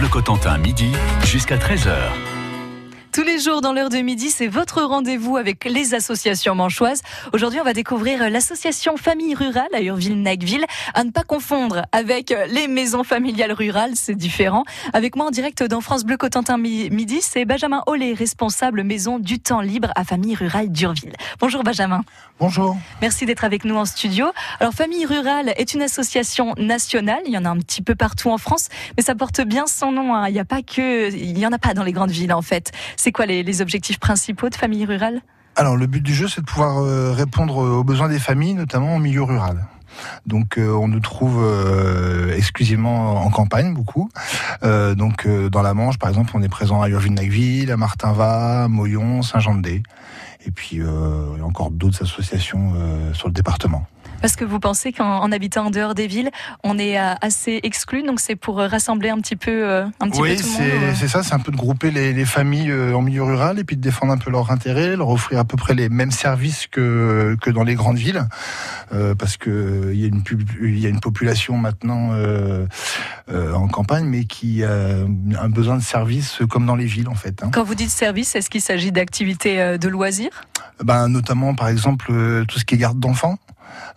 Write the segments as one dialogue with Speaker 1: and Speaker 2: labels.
Speaker 1: Bleu Cotentin, midi jusqu'à 13h.
Speaker 2: Tous les jours dans l'heure de midi, c'est votre rendez-vous avec les associations manchoises. Aujourd'hui, on va découvrir l'association Famille Rurale à Urville-Nacville. À ne pas confondre avec les maisons familiales rurales, c'est différent. Avec moi en direct dans France Bleu Cotentin Midi, c'est Benjamin Ollet, responsable maison du temps libre à Famille Rurale d'Urville. Bonjour Benjamin.
Speaker 3: Bonjour.
Speaker 2: Merci d'être avec nous en studio. Alors Famille Rurale est une association nationale, il y en a un petit peu partout en France, mais ça porte bien son nom. Hein. Il n'y a pas que, il y en a pas dans les grandes villes en fait. C'est quoi les, objectifs principaux de Famille Rurale?
Speaker 3: Alors le but du jeu, c'est de pouvoir euh, répondre aux besoins des familles, notamment en milieu rural. Donc euh, on nous trouve euh, exclusivement en campagne beaucoup. donc dans la Manche, par exemple, on est présent à Urville-Nacville, à Martinva, Moyon, Saint-Jean-de-Dé. Et puis il y a encore d'autres associations sur le département.
Speaker 2: Parce que vous pensez qu'en habitant en dehors des villes, on est euh, assez exclu, donc c'est pour euh, rassembler un petit peu, euh, un petit
Speaker 3: oui,
Speaker 2: peu tout
Speaker 3: le monde. Oui, c'est ça, c'est un peu de grouper les, familles en milieu rural et puis de défendre un peu leurs intérêts, leur offrir à peu près les mêmes services que que dans les grandes villes, parce que il y a une il y a une population maintenant en campagne, mais qui a un besoin de services comme dans les villes en fait.
Speaker 2: Hein. Quand vous dites services, est-ce qu'il s'agit d'activités de loisirs?
Speaker 3: Ben notamment par exemple tout ce qui est garde d'enfants.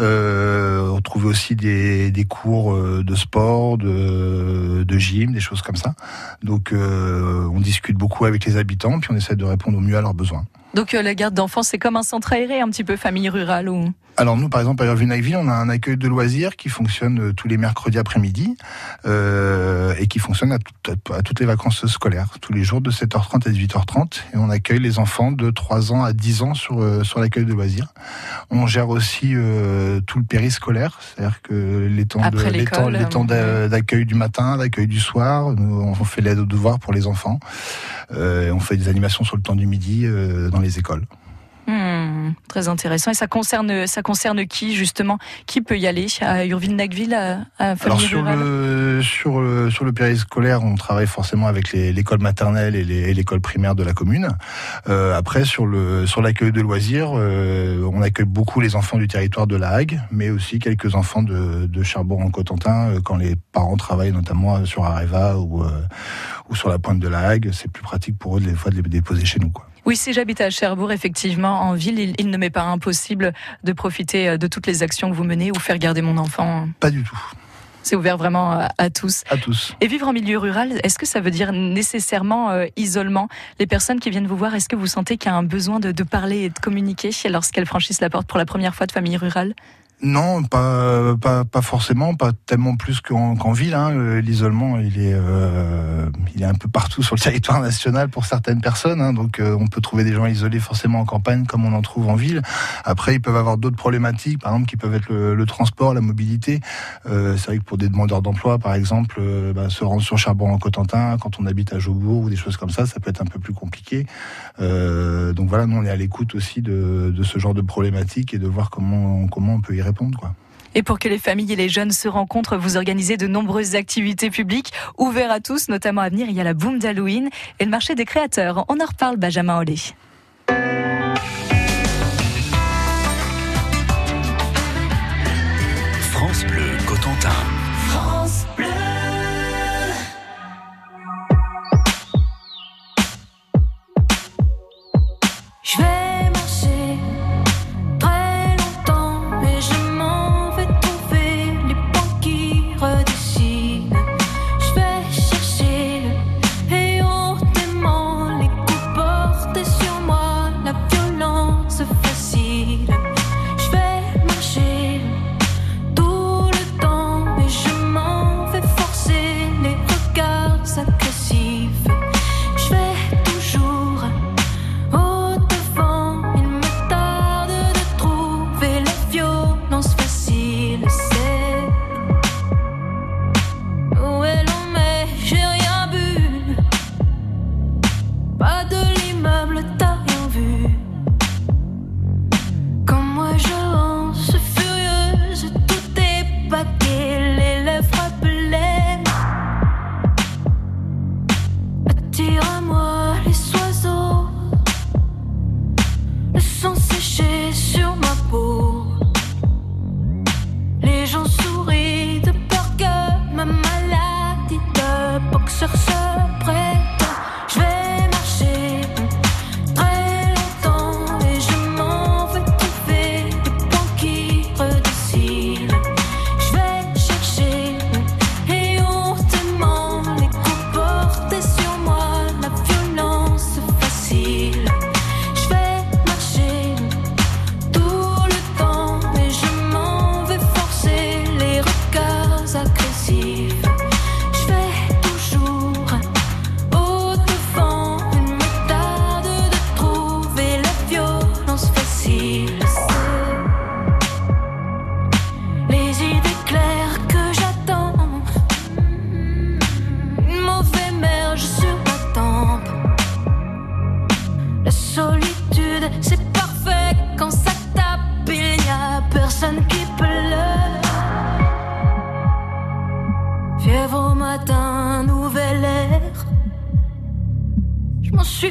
Speaker 3: Euh, on trouvait aussi des, cours euh, de sport, de, de, gym, des choses comme ça. Donc euh, on discute beaucoup avec les habitants, puis on essaie de répondre au mieux à leurs besoins.
Speaker 2: Donc la garde d'enfants, c'est comme un centre aéré, un petit peu famille rurale ou?
Speaker 3: Alors nous, par exemple, à Irvine-Nacville, on a un accueil de loisirs qui fonctionne euh, tous les mercredis après-midi euh, et qui fonctionne à, à, toutes les vacances scolaires, tous les jours de 7h30 à 18h30. Et on accueille les enfants de 3 ans à 10 ans sur, euh, sur l'accueil de loisirs. On gère aussi euh, tout le périscolaire, c'est-à-dire que les temps, de, les temps, les temps d'accueil du matin, d'accueil du soir, nous, on fait l'aide aux devoirs pour les enfants. Euh, on fait des animations sur le temps du midi euh, dans les écoles.
Speaker 2: Très intéressant. Et ça concerne, ça concerne qui justement? Qui peut y aller? À Urville-Nacville à,
Speaker 3: Alors sur le, sur le sur le périscolaire, on travaille forcément avec l'école maternelle et l'école primaire de la commune. Euh, après sur le sur l'accueil de loisirs, euh, on accueille beaucoup les enfants du territoire de la Hague, mais aussi quelques enfants de, de Cherbourg en Cotentin euh, quand les parents travaillent notamment sur Areva ou ou sur la pointe de la Hague. C'est plus pratique pour eux des fois de les déposer chez nous quoi.
Speaker 2: Oui, si j'habite à Cherbourg, effectivement, en ville, il, ne m'est pas impossible de profiter euh, de toutes les actions que vous menez ou faire garder mon enfant.
Speaker 3: Pas du tout.
Speaker 2: C'est ouvert vraiment à, tous.
Speaker 3: À tous.
Speaker 2: Et vivre en milieu rural, est-ce que ça veut dire nécessairement euh, isolement? Les personnes qui viennent vous voir, est-ce que vous sentez qu'il y a un besoin de, de parler et de communiquer lorsqu'elles franchissent la porte pour la première fois de famille rurale?
Speaker 3: Non, pas, forcément, pas tellement plus qu'en ville. Hein. Euh, l'isolement, il est, euh, il est un peu partout sur le territoire national pour certaines personnes. Hein. Donc, euh, on peut trouver des gens isolés forcément en campagne, comme on en trouve en ville. Après, ils peuvent avoir d'autres problématiques, par exemple, qui peuvent être le, transport, la mobilité. c'est vrai que pour des demandeurs d'emploi, par exemple, bah, se rendre sur Charbon en Cotentin, quand on habite à Jobourg ou des choses comme ça, ça peut être un peu plus compliqué. donc voilà, nous on est à l'écoute aussi de, de ce genre de problématiques et de voir comment, comment on peut y
Speaker 2: et pour que les familles et les jeunes se rencontrent, vous organisez de nombreuses activités publiques ouvertes à tous, notamment à venir. Il y a la boom d'Halloween et le marché des créateurs. On en reparle, Benjamin Olé.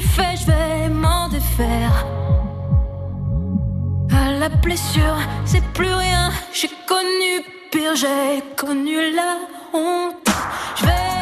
Speaker 1: fais, je vais
Speaker 4: m'en
Speaker 5: défaire. À la blessure, c'est plus rien. J'ai connu pire, j'ai connu la honte. Je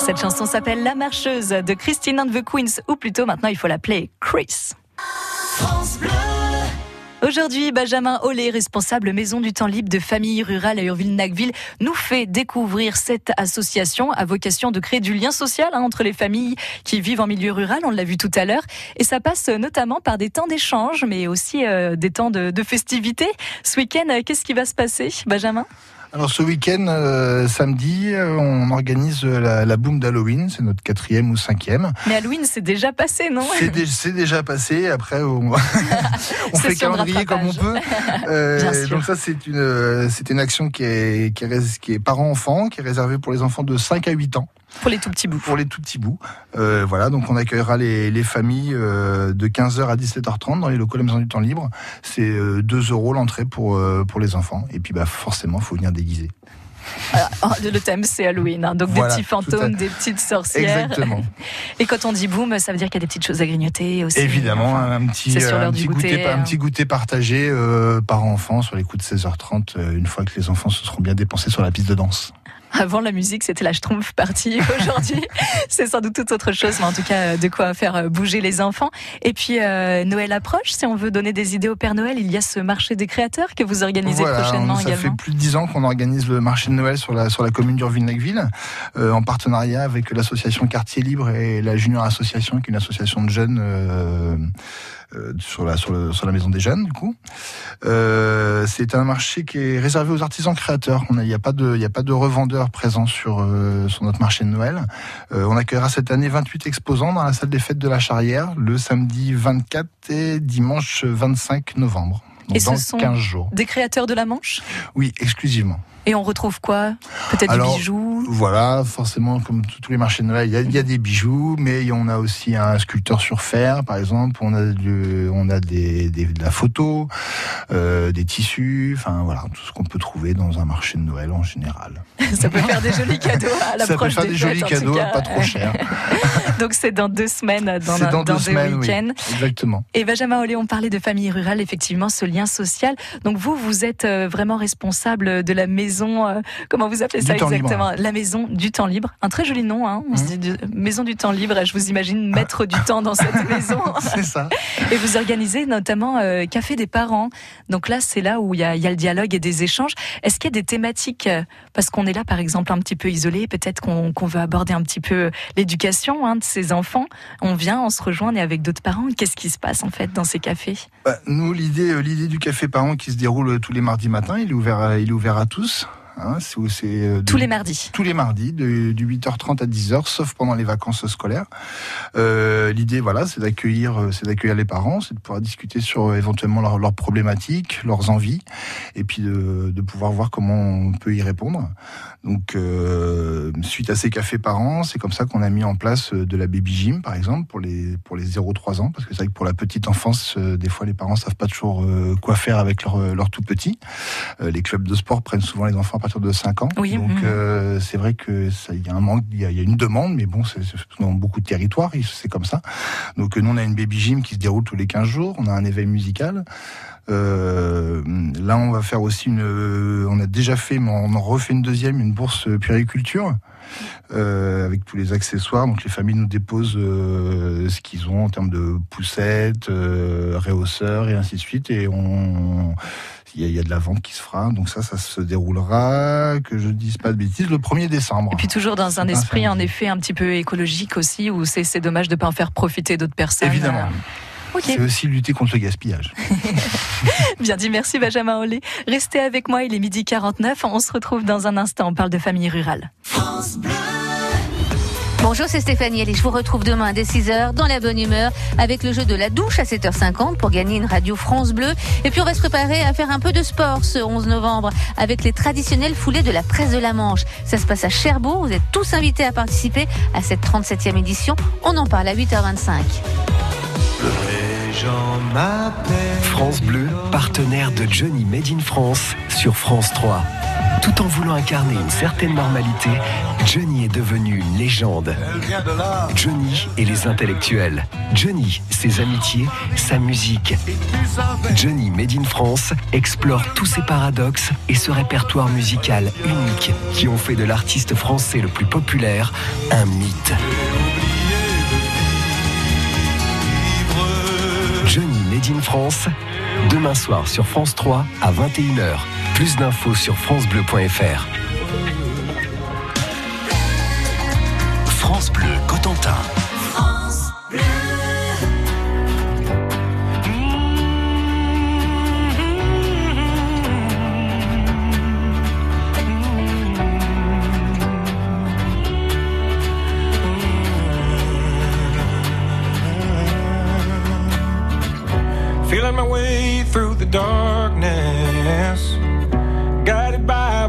Speaker 2: Cette chanson s'appelle La Marcheuse de Christine and the Queens, ou plutôt maintenant il faut l'appeler Chris. Aujourd'hui, Benjamin Olé, responsable maison du temps libre de famille rurale à Urville-Nacville, nous fait découvrir cette association à vocation de créer du lien social hein, entre les familles qui vivent en milieu rural, on l'a vu tout à l'heure. Et ça passe notamment par des temps d'échange, mais aussi euh, des temps de, de festivités. Ce week-end, qu'est-ce qui va se passer, Benjamin?
Speaker 3: Alors ce week-end, euh, samedi, euh, on organise la, la boom d'Halloween, c'est notre quatrième ou cinquième.
Speaker 2: Mais Halloween, c'est déjà passé, non?
Speaker 3: C'est déjà passé. Après, on, on fait calendrier comme on peut. Euh, donc ça, c'est une, c'est une action qui est, qui est, qui est parent-enfant, qui est réservée pour les enfants de 5 à 8 ans.
Speaker 2: Pour les tout petits bouts.
Speaker 3: Pour les tout petits bouts. Euh, voilà, donc on accueillera les, les familles euh, de 15h à 17h30 dans les locaux de la Maison du Temps Libre. C'est euh, 2 euros l'entrée pour, euh, pour les enfants. Et puis bah, forcément, il faut venir déguiser.
Speaker 2: Oh, le thème c'est Halloween, hein. donc des petits fantômes, des petites sorcières.
Speaker 3: Exactement.
Speaker 2: Et quand on dit boom, ça veut dire qu'il y a des petites choses à grignoter aussi.
Speaker 3: Évidemment, un, petit, un, petit goûter, un petit goûter partagé par enfant sur les coups de 16h30, euh, une fois que les enfants se seront bien dépensés sur la piste de danse.
Speaker 2: Avant la musique, c'était la Schtroumpf partie. Aujourd'hui, c'est sans doute toute autre chose, mais en tout cas, de quoi faire euh, bouger les enfants. Et puis, euh, Noël approche. Si on veut donner des idées au Père Noël, il y a ce marché des créateurs que vous organisez
Speaker 3: voilà,
Speaker 2: prochainement
Speaker 3: ça
Speaker 2: également.
Speaker 3: Ça fait plus de dix ans qu'on organise le marché de Noël sur la, sur la commune d'Urville-Nacville, euh, en partenariat avec l'association Quartier Libre et la Junior Association, qui est une association de jeunes. Euh, euh, sur la sur, le, sur, la maison des jeunes du coup. Euh, c'est un marché qui est réservé aux artisans créateurs. Il n'y a pas de il y a pas de revendeurs présents sur euh, sur notre marché de Noël. On accueillera cette année 28 exposants dans la salle des fêtes de la Charrière le samedi 24 et dimanche 25 novembre. Donc
Speaker 2: et
Speaker 3: dans
Speaker 2: ce sont
Speaker 3: 15 jours.
Speaker 2: des créateurs de la Manche?
Speaker 3: Oui, exclusivement.
Speaker 2: Et on retrouve quoi Peut-être des bijoux
Speaker 3: Voilà, forcément, comme tous les marchés de Noël, il y, a, il y, a, des bijoux, mais on a aussi un sculpteur sur fer, par exemple. On a, on a des, des, de la photo, euh, des tissus, enfin voilà, tout ce qu'on peut trouver dans un marché de Noël en général.
Speaker 2: Ça peut faire des jolis cadeaux à
Speaker 3: Ça peut faire des,
Speaker 2: des
Speaker 3: jolis
Speaker 2: fêtes,
Speaker 3: cadeaux, pas trop cher.
Speaker 2: Donc c'est dans deux semaines, dans,
Speaker 3: dans,
Speaker 2: dans
Speaker 3: deux,
Speaker 2: deux
Speaker 3: semaines,
Speaker 2: week-ends.
Speaker 3: Oui, exactement.
Speaker 2: Et Benjamin Olé, on parlait de famille rurale, effectivement, ce lien social. Donc vous, vous êtes vraiment responsable de la maison maison, euh, comment vous appelez ça exactement? La maison du temps libre. Un très joli nom, hein. Mmh. maison du temps libre. Je vous imagine mettre du temps dans cette maison.
Speaker 3: c'est ça.
Speaker 2: Et vous organisez notamment euh, Café des parents. Donc là, c'est là où il y, a, le dialogue et des échanges. Est-ce qu'il y a des thématiques euh, Parce qu'on est là, par exemple, un petit peu isolé. Peut-être qu'on veut aborder un petit peu l'éducation hein, de ces enfants. On vient, on se rejoint, et avec d'autres parents. Qu'est-ce qui se passe en fait dans ces cafés?
Speaker 3: Bah, Nous, l'idée, l'idée du café parents qui se déroule tous les mardis matins, il est ouvert, il est ouvert à tous.
Speaker 2: Hein, c'est, euh, tous les mardis.
Speaker 3: Tous les mardis, de, 8h30 à 10h, sauf pendant les vacances scolaires. Euh, l'idée, voilà, c'est d'accueillir, euh, c'est d'accueillir les parents, c'est de pouvoir discuter sur éventuellement leurs problématiques, leurs envies, et puis de, de, pouvoir voir comment on peut y répondre. Donc, suite à ces cafés parents, c'est comme ça qu'on a mis en place de la baby gym, par exemple, pour les pour les 0-3 ans, parce que c'est vrai que pour la petite enfance, des fois les parents savent pas toujours quoi faire avec leur, leur tout petit. les clubs de sport prennent souvent les enfants à de 5 ans. Donc mhm. euh, c'est vrai que il y a un manque, il y, a une demande, mais bon, c'est dans beaucoup de territoires, c'est comme ça. Donc nous on a une baby gym qui se déroule tous les 15 jours, on a un éveil musical. Euh, là, on va faire aussi une. On a déjà fait, mais on en refait une deuxième, une bourse puériculture. Euh, avec tous les accessoires. Donc les familles nous déposent ce qu'ils ont en termes de poussettes, euh, réhausseurs et ainsi de suite. Et on, il y, a, de la vente qui se fera. Donc ça, ça se déroulera, que je ne dise pas de bêtises, le 1er décembre.
Speaker 2: Et puis toujours dans un esprit, en effet, un petit peu écologique aussi, où c'est dommage de ne pas en faire profiter d'autres personnes.
Speaker 3: Évidemment. Euh. C'est aussi lutter contre le gaspillage.
Speaker 2: Bien dit, merci Benjamin Olé. Restez avec moi, il est midi 49. On se retrouve dans un instant. On parle de famille rurale. France Bleu. Bonjour, c'est Stéphanie et je vous retrouve demain dès 6h dans la bonne humeur avec le jeu de la douche à 7h50 pour gagner une radio France Bleu. Et puis on va se préparer à faire un peu de sport ce 11 novembre avec les traditionnels foulées de la presse de la Manche. Ça se passe à Cherbourg. Vous êtes tous invités à participer à cette 37e édition. On en parle à 8h25.
Speaker 1: France Bleu, partenaire de Johnny Made in France sur France 3. Tout en voulant incarner une certaine normalité, Johnny est devenu une légende. Johnny et les intellectuels. Johnny, ses amitiés, sa musique. Johnny Made in France explore tous ses paradoxes et ce répertoire musical unique qui ont fait de l'artiste français le plus populaire un mythe. Johnny Made in France, demain soir sur France 3 à 21h. Plus d'infos sur francebleu.fr. France Bleu Cotentin.
Speaker 4: Feeling my way through the darkness,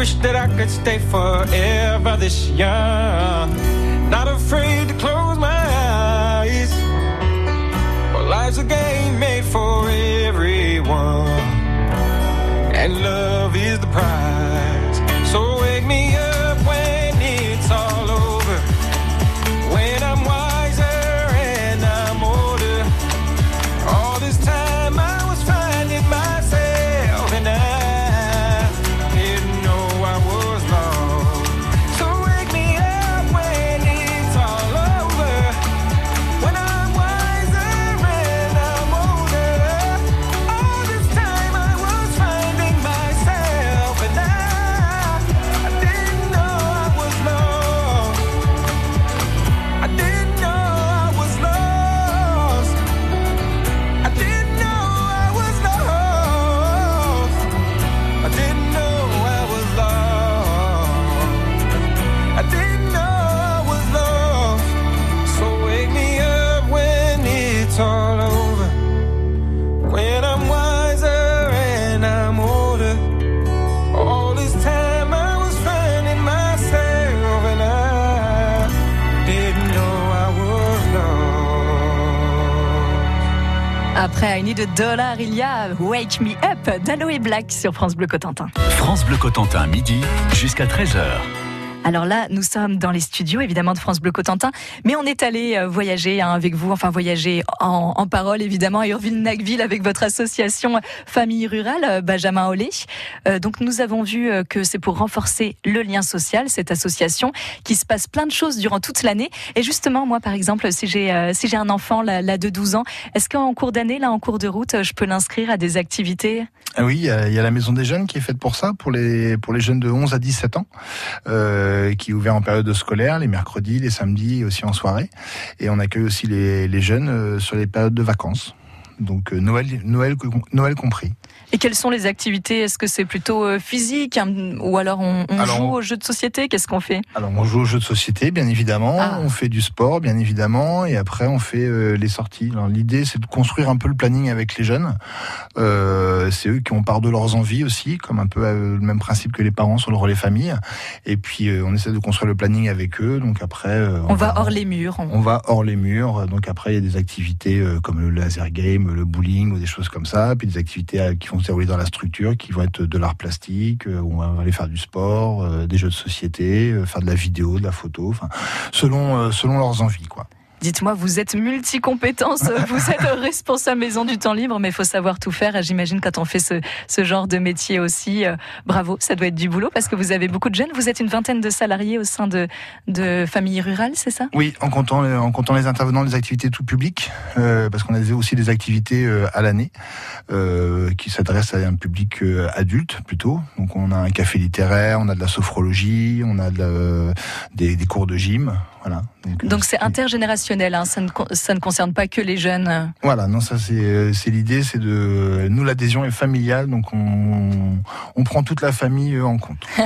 Speaker 4: Wish that I could stay forever this young, not afraid to close my eyes. Well, life's a game made for everyone, and love is the prize.
Speaker 2: Après I Need a Dollar, il y a Wake Me Up d'Aloe Black sur France Bleu Cotentin.
Speaker 1: France Bleu Cotentin, midi jusqu'à 13h.
Speaker 2: Alors là, nous sommes dans les studios, évidemment, de France Bleu Cotentin, mais on est allé euh, voyager hein, avec vous, enfin voyager en, en parole, évidemment, à Urville-Nacville avec votre association Famille Rurale, euh, Benjamin Olé. Euh, donc nous avons vu que c'est pour renforcer le lien social, cette association, qui se passe plein de choses durant toute l'année. Et justement, moi, par exemple, si j'ai si j'ai un enfant là, de 12 ans, est-ce qu'en cours d'année, là, en cours de route, je peux l'inscrire à des activités?
Speaker 3: Ah oui, il y, a, la maison des jeunes qui est faite pour ça, pour les pour les jeunes de 11 à 17 ans, qui est ouvert en période scolaire, les mercredis, les samedis et aussi en soirée. Et on accueille aussi les, les jeunes euh, sur les périodes de vacances. Donc euh, Noël, Noël, Noël compris.
Speaker 2: Et quelles sont les activités? Est-ce que c'est plutôt euh, physique ou alors on, on
Speaker 3: Alors,
Speaker 2: joue
Speaker 3: on-
Speaker 2: aux jeux de société? Qu'est-ce qu'on fait?
Speaker 3: Alors on joue aux jeux de société, bien évidemment.
Speaker 2: Ah.
Speaker 3: On fait du sport, bien évidemment, et après on fait euh, les sorties. L'idée, c'est de construire un peu le planning avec les jeunes. Euh, c'est eux qui ont part de leurs envies aussi, comme un peu euh, le même principe que les parents sur le relais famille. Et puis on essaie de construire le planning avec eux. Donc après,
Speaker 2: On va hors les murs. on-
Speaker 3: va hors les murs, donc après il y a des activités comme le laser game, le bowling ou des choses comme ça, puis des activités qui vont se dérouler dans la structure, qui vont être de l'art plastique, euh, où on va aller faire du sport, euh, des jeux de société, euh, faire de la vidéo, de la photo, selon selon leurs envies quoi.
Speaker 2: Dites-moi, vous êtes multi-compétences, vous êtes responsable maison du temps libre, mais il faut savoir tout faire. Et J'imagine quand on fait ce, ce genre de métier aussi, euh, bravo, ça doit être du boulot parce que vous avez beaucoup de jeunes. Vous êtes une vingtaine de salariés au sein de, de familles rurales, c'est ça?
Speaker 3: Oui, en comptant les- en comptant les intervenants des activités tout public, euh, parce qu'on a aussi des activités euh, à l'année euh, qui s'adressent à un public euh, adulte plutôt. Donc on a un café littéraire, on a de la sophrologie, on a de la- des, des cours de gym, voilà. euh,
Speaker 2: Donc c'est intergénérationnel, hein, ça, ne, ça ne concerne pas que les jeunes.
Speaker 3: Voilà, non, ça c'est euh, c'est l'idée, c'est de nous l'adhésion est familiale, donc on on prend toute la famille euh, en compte.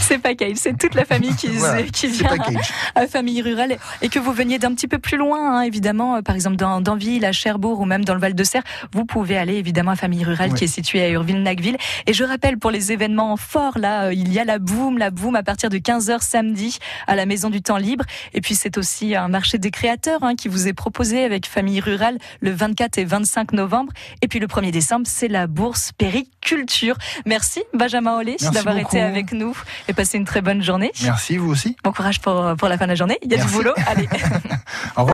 Speaker 2: C'est pas Kyle, c'est toute la famille qui,
Speaker 3: Voilà,
Speaker 2: qui vient
Speaker 3: pas cage.
Speaker 2: à famille rurale et que vous veniez d'un petit peu plus loin, hein, évidemment, euh, par exemple dans d'Anville, à Cherbourg ou même dans le Val de Serre, vous pouvez aller évidemment à famille rurale
Speaker 3: Ouais.
Speaker 2: qui est située à Urville-Nacville. Et je rappelle pour les événements forts, là, euh, il y a la boum, la boum à partir de 15h samedi à la Maison du Temps Libre. Et puis c'est aussi un marché des créateurs hein, qui vous est proposé avec famille rurale le 24 et 25 novembre. Et puis le 1er décembre, c'est la bourse périculture. Merci Benjamin Olé d'avoir été avec nous et passé une très bonne journée.
Speaker 3: Merci vous aussi.
Speaker 2: Bon courage pour, pour la fin de la journée. Il y a
Speaker 3: Merci.
Speaker 2: du boulot. Allez.
Speaker 3: Au revoir.